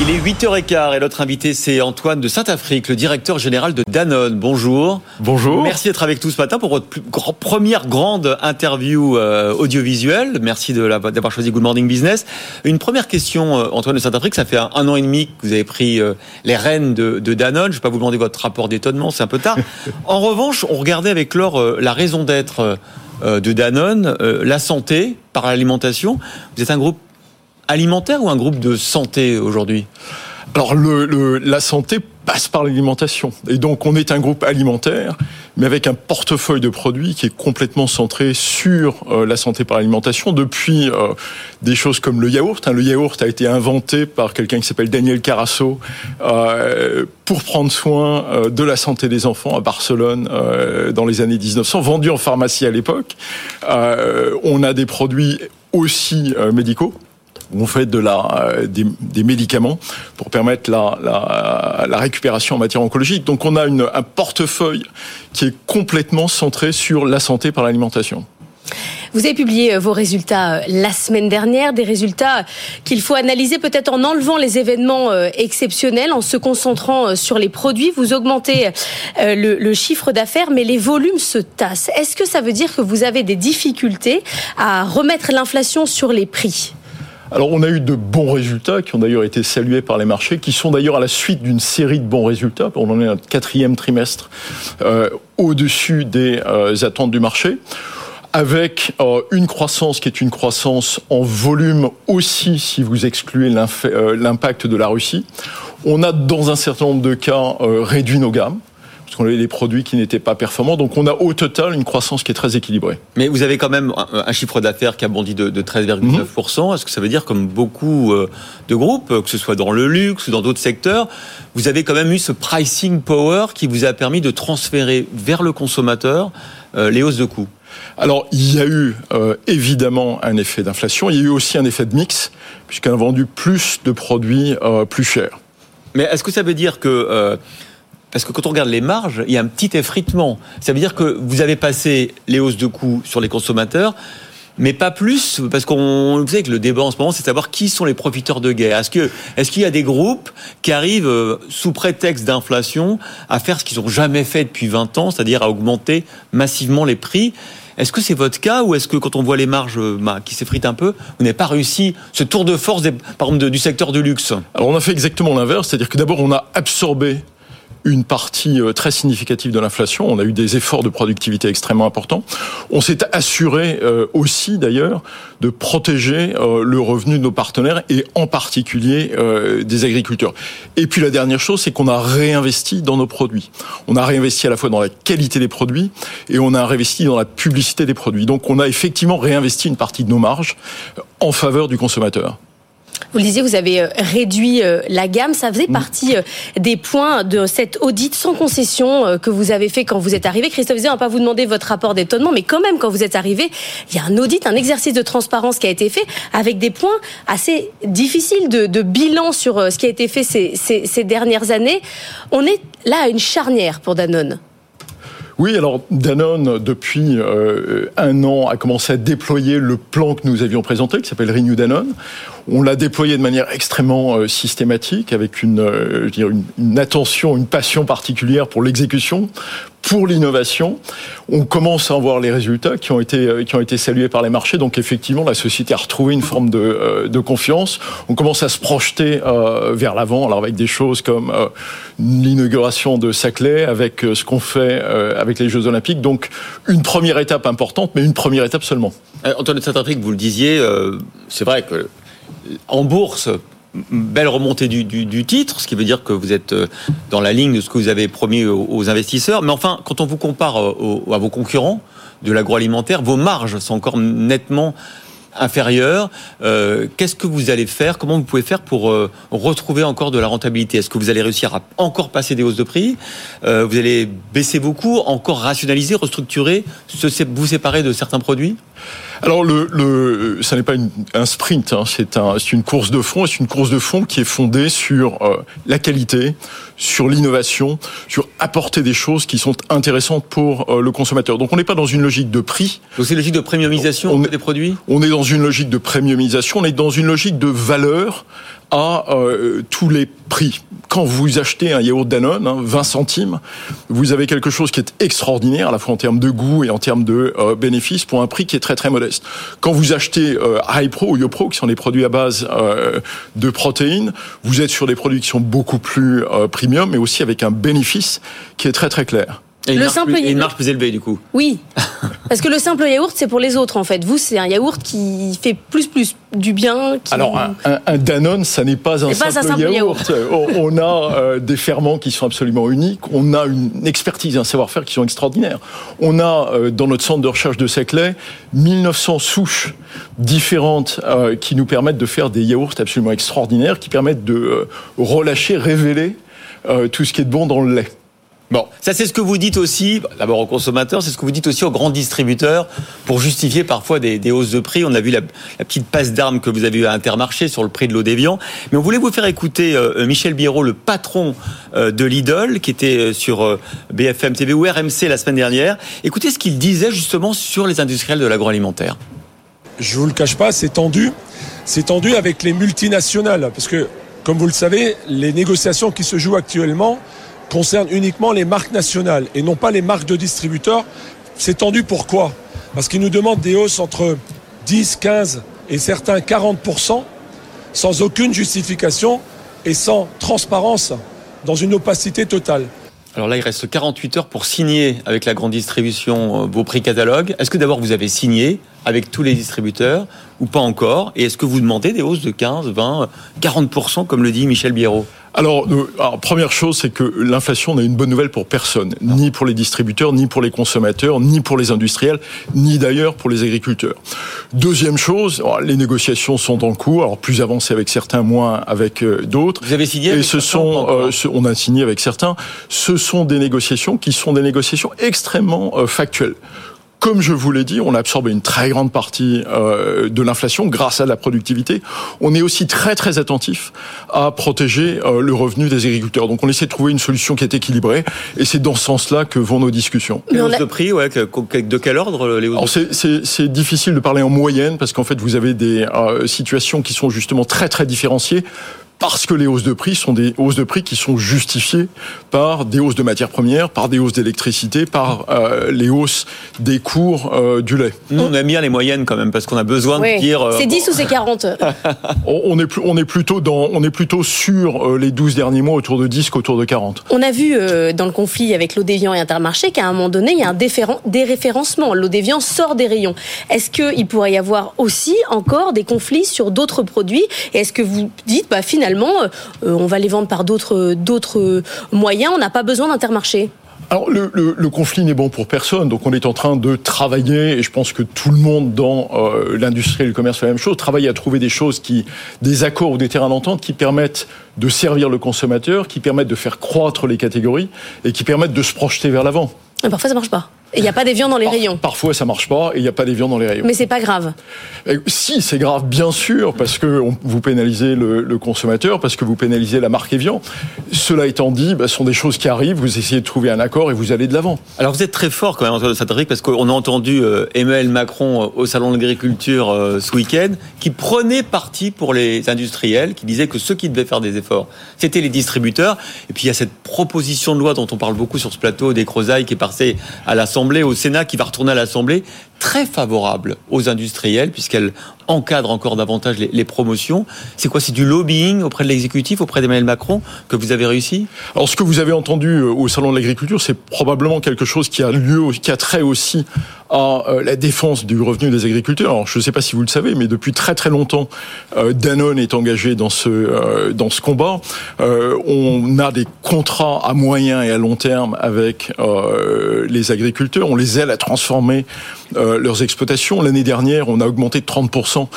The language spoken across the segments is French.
Il est 8h15 et notre invité c'est Antoine de Saint-Afrique, le directeur général de Danone. Bonjour. Bonjour. Merci d'être avec nous ce matin pour votre première grande interview euh, audiovisuelle. Merci d'avoir choisi Good Morning Business. Une première question, euh, Antoine de Saint-Afrique. Ça fait un, an et demi que vous avez pris euh, les rênes de, Danone. Je ne vais pas vous demander votre rapport d'étonnement, c'est un peu tard. en revanche, on regardait avec Laure la raison d'être de Danone, la santé par l'alimentation. Vous êtes un groupe alimentaire ou un groupe de santé aujourd'hui? Alors la santé passe par l'alimentation. Et donc on est un groupe alimentaire, mais avec un portefeuille de produits qui est complètement centré sur euh, la santé par l'alimentation, depuis euh, des choses comme le yaourt. Hein. Le yaourt a été inventé par quelqu'un qui s'appelle Daniel Carasso euh, pour prendre soin de la santé des enfants à Barcelone dans les années 1900, vendu en pharmacie à l'époque. on a des produits aussi médicaux on fait de la, euh, des, médicaments pour permettre la, la, récupération en matière oncologique. Donc on a un portefeuille qui est complètement centré sur la santé par l'alimentation. Vous avez publié euh, vos résultats euh, la semaine dernière, des résultats qu'il faut analyser peut-être en enlevant les événements exceptionnels, en se concentrant sur les produits. Vous augmentez le, le chiffre d'affaires, mais les volumes se tassent. Est-ce que ça veut dire que vous avez des difficultés à remettre l'inflation sur les prix? Alors on a eu de bons résultats qui ont d'ailleurs été salués par les marchés, qui sont d'ailleurs à la suite d'une série de bons résultats. On en est à notre quatrième trimestre euh, au-dessus des euh, attentes du marché avec euh, une croissance qui est une croissance en volume aussi si vous excluez l'impact de la Russie. On a dans un certain nombre de cas réduit nos gammes parce qu'on avait des produits qui n'étaient pas performants. Donc on a au total une croissance qui est très équilibrée. Mais vous avez quand même un, chiffre d'affaires qui a bondi de, 13,9%. Mhm. Est-ce que ça veut dire, comme beaucoup euh, de groupes, que ce soit dans le luxe ou dans d'autres secteurs, vous avez quand même eu ce pricing power qui vous a permis de transférer vers le consommateur euh, les hausses de coûts? Alors, il y a eu euh, évidemment un effet d'inflation, il y a eu aussi un effet de mix, puisqu'on a vendu plus de produits plus chers. Mais est-ce que ça veut dire que parce que quand on regarde les marges, il y a un petit effritement. Ça veut dire que vous avez passé les hausses de coûts sur les consommateurs, mais pas plus, parce qu'on vous savez que le débat en ce moment, c'est de savoir qui sont les profiteurs de guerre. Est-ce qu'il y a des groupes qui arrivent euh, sous prétexte d'inflation à faire ce qu'ils n'ont jamais fait depuis 20 ans, c'est-à-dire à augmenter massivement les prix? Est-ce que c'est votre cas ou est-ce que quand on voit les marges euh, bah, qui s'effritent un peu, vous n'avez pas réussi ce tour de force par exemple, du secteur du luxe? Alors on a fait exactement l'inverse, c'est-à-dire que d'abord on a absorbé une partie euh, très significative de l'inflation. On a eu des efforts de productivité extrêmement importants. On s'est assuré euh, aussi, d'ailleurs, de protéger euh, le revenu de nos partenaires et en particulier des agriculteurs. Et puis la dernière chose, c'est qu'on a réinvesti dans nos produits. On a réinvesti à la fois dans la qualité des produits et on a réinvesti dans la publicité des produits. Donc on a effectivement réinvesti une partie de nos marges en faveur du consommateur. Vous le disiez, vous avez euh, réduit euh, la gamme. Ça faisait mm. partie euh, des points de cette audit sans concession que vous avez fait quand vous êtes arrivé. Christophe Zé, on va pas vous demander votre rapport d'étonnement, mais quand même, quand vous êtes arrivé, il y a un audit, un exercice de transparence qui a été fait avec des points assez difficiles de, bilan sur ce qui a été fait ces dernières années. On est là à une charnière pour Danone. Oui, alors Danone, depuis euh, un an, a commencé à déployer le plan que nous avions présenté, qui s'appelle Renew Danone. On l'a déployé de manière extrêmement euh, systématique, avec une, euh, une, attention, une passion particulière pour l'exécution, pour l'innovation. On commence à en voir les résultats qui ont été euh, qui ont été salués par les marchés. Donc effectivement, la société a retrouvé une forme de, confiance. On commence à se projeter vers l'avant, alors avec des choses comme l'inauguration de Saclay, avec ce qu'on fait avec les Jeux Olympiques. Donc une première étape importante, mais une première étape seulement. Antoine de Saint-Afrique, vous le disiez, c'est vrai que en bourse, belle remontée du, titre, ce qui veut dire que vous êtes euh, dans la ligne de ce que vous avez promis aux, investisseurs. Mais enfin, quand on vous compare euh, à vos concurrents de l'agroalimentaire, vos marges sont encore nettement inférieures. Euh, qu'est-ce que vous allez faire? Comment vous pouvez faire pour retrouver encore de la rentabilité? Est-ce que vous allez réussir à encore passer des hausses de prix? Vous allez baisser beaucoup, encore rationaliser, restructurer, vous séparer de certains produits? Alors, le, le, ça n'est pas un sprint, hein, c'est un, une course de fond, c'est une course de fond qui est fondée sur euh, la qualité, sur l'innovation, sur apporter des choses qui sont intéressantes pour euh, le consommateur. Donc, on n'est pas dans une logique de prix. Donc, c'est une logique de premiumisation on des produits? On est dans une logique de premiumisation, on est dans une logique de valeur à euh, tous les prix. Quand vous achetez un yaourt Danone, 20 hein, centimes, vous avez quelque chose qui est extraordinaire, à la fois en termes de goût et en termes de euh, bénéfices, pour un prix qui est très très modeste. Quand vous achetez euh, HiPro ou YoPro, qui sont des produits à base euh, de protéines, vous êtes sur des produits qui sont beaucoup plus premium, mais aussi avec un bénéfice qui est très très clair. Et le simple plus, une marge plus élevée du coup. Oui, parce que le simple yaourt c'est pour les autres en fait. Vous c'est un yaourt qui fait plus plus du bien. Alors un, Danone ça n'est pas, un simple, yaourt. on a euh, des ferments qui sont absolument uniques. On a une expertise, un savoir-faire qui sont extraordinaires. On a euh, dans notre centre de recherche de Seclay 1900 souches différentes euh, qui nous permettent de faire des yaourts absolument extraordinaires, qui permettent de relâcher, révéler tout ce qui est de bon dans le lait. Bon, ça c'est ce que vous dites aussi, d'abord aux consommateurs, c'est ce que vous dites aussi aux grands distributeurs pour justifier parfois des, hausses de prix. On a vu la, petite passe d'armes que vous avez eu à Intermarché sur le prix de l'eau d'évian. Mais on voulait vous faire écouter euh, Michel Biro, le patron euh, de Lidl, qui était euh, sur BFM TV ou RMC la semaine dernière. Écoutez ce qu'il disait justement sur les industriels de l'agroalimentaire. Je vous le cache pas, c'est tendu. C'est tendu avec les multinationales. Parce que, comme vous le savez, les négociations qui se jouent actuellement, concerne uniquement les marques nationales et non pas les marques de distributeurs. C'est tendu pourquoi Parce qu'ils nous demandent des hausses entre 10, 15 et certains 40% sans aucune justification et sans transparence dans une opacité totale. Alors là, il reste 48 heures pour signer avec la grande distribution euh, vos prix catalogues. Est-ce que d'abord vous avez signé avec tous les distributeurs ou pas encore Et est-ce que vous demandez des hausses de 15, 20, 40% comme le dit Michel Biérot alors, euh, alors, première chose, c'est que l'inflation n'est une bonne nouvelle pour personne, ni pour les distributeurs, ni pour les consommateurs, ni pour les industriels, ni d'ailleurs pour les agriculteurs. Deuxième chose, les négociations sont en cours, alors plus avancées avec certains, moins avec euh, d'autres. Vous avez signé Et ce sont, euh, on a signé avec certains. Ce sont des négociations qui sont des négociations extrêmement factuelles. Comme je vous l'ai dit, on a absorbé une très grande partie euh, de l'inflation grâce à la productivité. On est aussi très très attentif à protéger euh, le revenu des agriculteurs. Donc on essaie de trouver une solution qui est équilibrée et c'est dans ce sens-là que vont nos discussions. Les hausses de prix, ouais, de quel ordre les hausses C'est difficile de parler en moyenne parce qu'en fait vous avez des euh, situations qui sont justement très très différenciées parce que les hausses de prix sont des hausses de prix qui sont justifiées par des hausses de matières premières, par des hausses d'électricité, par euh, les hausses des cours euh, du lait. Nous, on aime bien les moyennes quand même, parce qu'on a besoin de dire... Euh, c'est 10 ou c'est 40 on, est, on, est plutôt dans, on est plutôt sur les 12 derniers mois autour de 10 qu'autour de 40. On a vu dans le conflit avec l'Odévian et Intermarché qu'à un moment donné, il y a un déréférencement. L'Odévian sort des rayons. Est-ce qu'il pourrait y avoir aussi encore des conflits sur d'autres produits? Et est-ce que vous dites, bah, finalement, finalement, euh, on va les vendre par d'autres moyens. On n'a pas besoin d'intermarché. Alors le, conflit n'est bon pour personne, donc on est en train de travailler, et je pense que tout le monde dans euh, l'industrie et le commerce fait la même chose, travaille à trouver des choses qui, des accords ou des terrains d'entente qui permettent de servir le consommateur, qui permettent de faire croître les catégories et qui permettent de se projeter vers l'avant. Parfois ça marche pas. Il n'y a pas d'évian dans les rayons. Parfois, ça marche pas et il n'y a pas d'évian dans les rayons. Mais c'est pas grave. si, c'est grave, bien sûr, parce que vous pénalisez le, consommateur, parce que vous pénalisez la marque Evian. Cela étant dit, bah, ce sont des choses qui arrivent. Vous essayez de trouver un accord et vous allez de l'avant. Alors, vous êtes très fort quand même, Cédric, parce qu'on a entendu euh, Emmanuel Macron euh, au salon de l'agriculture euh, ce week-end, qui prenait parti pour les industriels, qui disait que ceux qui devaient faire des efforts, c'était les distributeurs. Et puis, il y a cette proposition de loi dont on parle beaucoup sur ce plateau des Crozailles qui est passée à l'Assemblée au Sénat, qui va retourner à l'Assemblée, très favorable aux industriels, puisqu'elle encadre encore davantage les, promotions. C'est quoi C'est du lobbying auprès de l'exécutif, auprès d'Emmanuel Macron, que vous avez réussi? Alors, ce que vous avez entendu euh, au Salon de l'Agriculture, c'est probablement quelque chose qui a lieu, qui a trait aussi à euh, la défense du revenu des agriculteurs. Alors, je ne sais pas si vous le savez, mais depuis très très longtemps, euh, Danone est engagé dans ce dans ce combat. on a des contrats à moyen et à long terme avec les agriculteurs. On les aide à transformer leurs exploitations. L'année dernière, on a augmenté de 30%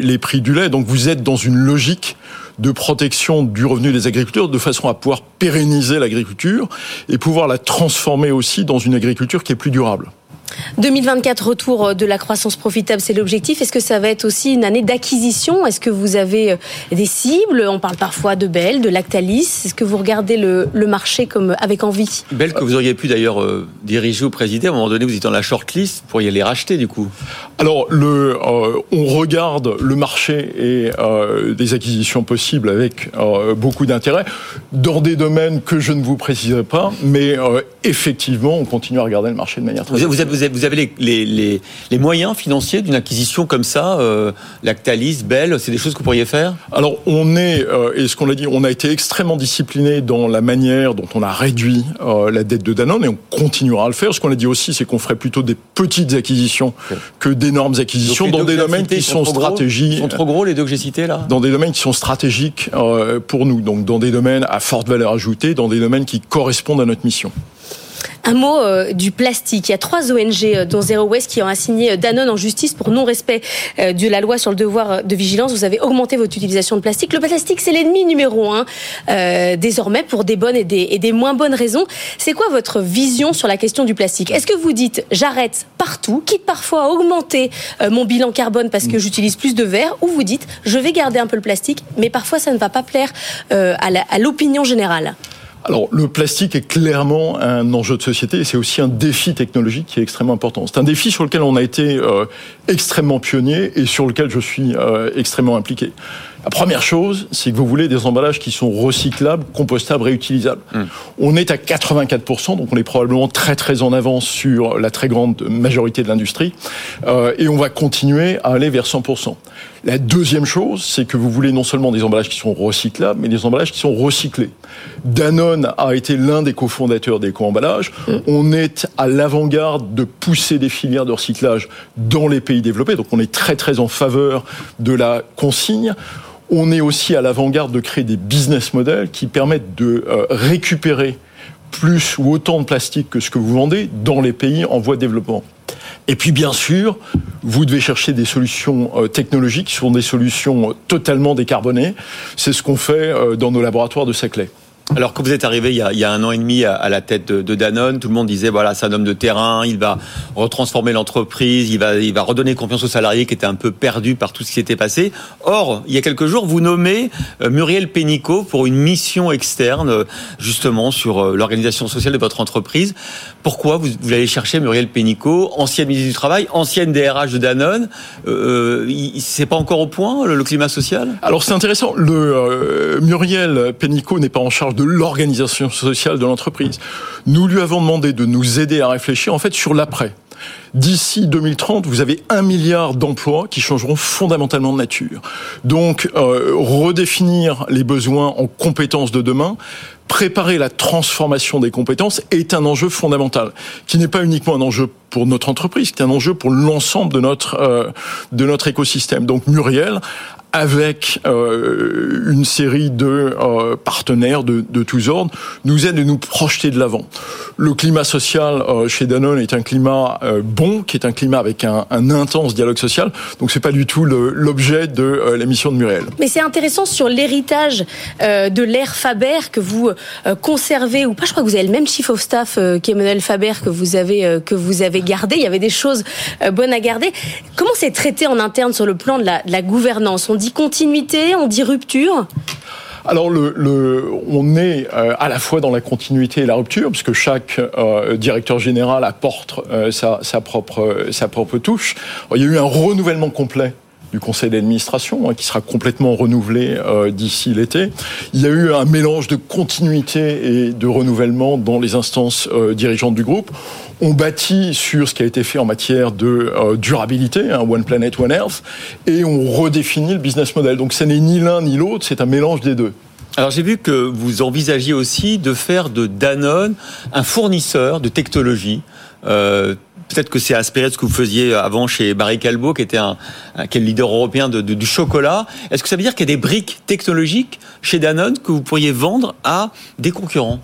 les prix du lait. Donc, vous êtes dans une logique de protection du revenu des agriculteurs de façon à pouvoir pérenniser l'agriculture et pouvoir la transformer aussi dans une agriculture qui est plus durable. 2024, retour de la croissance profitable, c'est l'objectif. Est-ce que ça va être aussi une année d'acquisition? Est-ce que vous avez euh, des cibles? On parle parfois de Bell, de Lactalis. Est-ce que vous regardez le, marché comme avec envie? Bell que vous auriez pu d'ailleurs euh, diriger ou présider. À un moment donné, vous étiez dans la shortlist. Vous pourriez les racheter du coup Alors, le, euh, on regarde le marché et des acquisitions possibles avec beaucoup d'intérêt dans des domaines que je ne vous préciserai pas, mais effectivement, on continue à regarder le marché de manière très. Vous, vous, vous avez les, les, moyens financiers d'une acquisition comme ça, euh, Lactalis, Bell, c'est des choses que vous pourriez faire? Alors on est, euh, et ce qu'on a dit, on a été extrêmement discipliné dans la manière dont on a réduit euh, la dette de Danone et on continuera à le faire. Ce qu'on a dit aussi, c'est qu'on ferait plutôt des petites acquisitions que d'énormes acquisitions dans des domaines qui sont, stratégiques. sont trop gros les deux que j'ai cités là? Dans des domaines qui sont stratégiques pour nous, donc dans des domaines à forte valeur ajoutée, dans des domaines qui correspondent à notre mission. Un mot euh, du plastique. Il y a trois ONG, euh, dont Zero Waste, qui ont assigné euh, Danone en justice pour non-respect de la loi sur le devoir de vigilance. Vous avez augmenté votre utilisation de plastique. Le plastique, c'est l'ennemi numéro un désormais pour des bonnes et des, et des moins bonnes raisons. C'est quoi votre vision sur la question du plastique? Est-ce que vous dites j'arrête partout, quitte parfois à augmenter mon bilan carbone parce que j'utilise plus de verre, ou vous dites je vais garder un peu le plastique, mais parfois ça ne va pas plaire à l'opinion générale? Alors, le plastique est clairement un enjeu de société et c'est aussi un défi technologique qui est extrêmement important. C'est un défi sur lequel on a été euh, extrêmement pionnier et sur lequel je suis euh, extrêmement impliqué. La première chose, c'est que vous voulez des emballages qui sont recyclables, compostables, réutilisables. Hum. On est à 84%, donc on est probablement très très en avance sur la très grande majorité de l'industrie, euh, et on va continuer à aller vers 100%. La deuxième chose, c'est que vous voulez non seulement des emballages qui sont recyclables, mais des emballages qui sont recyclés. Danone a été l'un des cofondateurs d'éco-emballages. Hum. On est à l'avant-garde de pousser des filières de recyclage dans les pays développés, donc on est très très en faveur de la consigne on est aussi à l'avant-garde de créer des business models qui permettent de euh, récupérer plus ou autant de plastique que ce que vous vendez dans les pays en voie de développement. Et puis bien sûr, vous devez chercher des solutions euh, technologiques qui sont des solutions totalement décarbonées. C'est ce qu'on fait euh, dans nos laboratoires de Saclay. Alors quand vous êtes arrivé il y a, un an et demi à, la tête de, Danone, tout le monde disait voilà c'est un homme de terrain, il va retransformer l'entreprise, il va, il va redonner confiance aux salariés qui étaient un peu perdus par tout ce qui s'était passé. Or il y a quelques jours vous nommez euh, Muriel Pénicaud pour une mission externe euh, justement sur euh, l'organisation sociale de votre entreprise. Pourquoi vous, allez chercher Muriel Pénicaud, ancienne ministre du travail, ancienne DRH de Danone euh, C'est pas encore au point le, climat social? Alors c'est intéressant. Le Muriel Pénicaud n'est pas en charge de l'organisation sociale de l'entreprise. Nous lui avons demandé de nous aider à réfléchir en fait sur l'après. D'ici 2030, vous avez un milliard d'emplois qui changeront fondamentalement de nature. Donc, euh, redéfinir les besoins en compétences de demain, préparer la transformation des compétences est un enjeu fondamental, qui n'est pas uniquement un enjeu pour notre entreprise, qui est un enjeu pour l'ensemble de notre euh, de notre écosystème. Donc Muriel avec euh, une série de euh, partenaires de, de, tous ordres, nous aide à nous projeter de l'avant. Le climat social euh, chez Danone est un climat euh, bon, qui est un climat avec un, un intense dialogue social. Donc c'est pas du tout l'objet de euh, la mission de Muriel. Mais c'est intéressant sur l'héritage de l'ère Faber que vous conservez ou pas. Je crois que vous avez le même chief of staff qu'Emmanuel Faber que vous avez que vous avez gardé. Il y avait des choses bonnes à garder. Comment c'est traité en interne sur le plan de la, gouvernance? Dit continuité, on dit rupture? Alors, le, on est euh, à la fois dans la continuité et la rupture, puisque chaque euh, directeur général apporte euh, sa, sa, propre, sa propre touche. il y a eu un renouvellement complet du conseil d'administration, hein, qui sera complètement renouvelé euh, d'ici l'été. Il y a eu un mélange de continuité et de renouvellement dans les instances euh, dirigeantes du groupe. On bâtit sur ce qui a été fait en matière de euh, durabilité, hein, One Planet, One Earth, et on redéfinit le business model. Donc ce n'est ni l'un ni l'autre, c'est un mélange des deux. Alors j'ai vu que vous envisagiez aussi de faire de Danone un fournisseur de technologie. Peut-être que c'est aspiré de ce que vous faisiez avant chez Barry Calbo, qui était un, quel leader européen du chocolat. Est-ce que ça veut dire qu'il y a des briques technologiques chez Danone que vous pourriez vendre à des concurrents?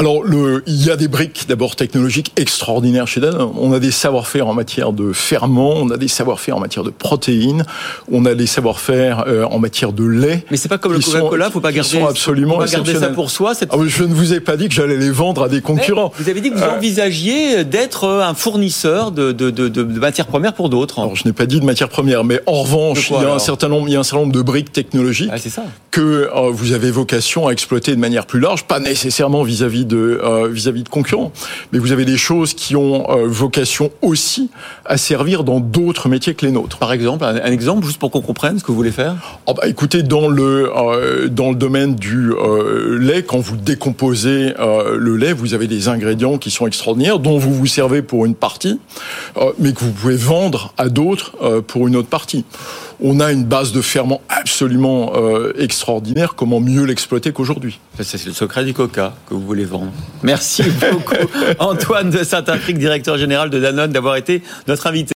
Alors, le, il y a des briques d'abord technologiques extraordinaires chez Danone. On a des savoir-faire en matière de ferment, on a des savoir-faire en matière de protéines, on a des savoir-faire euh, en matière de lait. Mais c'est pas comme le Coca-Cola, faut pas qui garder, sont absolument faut pas garder ça pour soi. cette- Ah, je ne vous ai pas dit que j'allais les vendre à des concurrents. Vous avez dit que vous Euh, envisagiez d'être un fournisseur de, de, de, de- de matières premières pour d'autres. Alors, je n'ai pas dit de matière première, mais en revanche, quoi, il y a un certain nombre, il y a un certain nombre de briques technologiques Ah, ça. que euh, vous avez vocation à exploiter de manière plus large, pas nécessairement vis-à-vis de euh, vis-à-vis de concurrents, mais vous avez des choses qui ont euh, vocation aussi à servir dans d'autres métiers que les nôtres. Par exemple, un, un exemple, juste pour qu'on comprenne ce que vous voulez faire? Oh bah, écoutez, dans le euh, dans le domaine du lait, quand vous décomposez le lait, vous avez des ingrédients qui sont extraordinaires, dont vous vous servez pour une partie, mais que vous pouvez vendre à d'autres pour une autre partie. On a une base de ferment absolument euh, extraordinaire. Comment mieux l'exploiter qu'aujourd'hui? Ça, C'est le secret du Coca que vous voulez vendre. Merci beaucoup, Antoine de Saint-Afrique, directeur général de Danone, d'avoir été notre invité.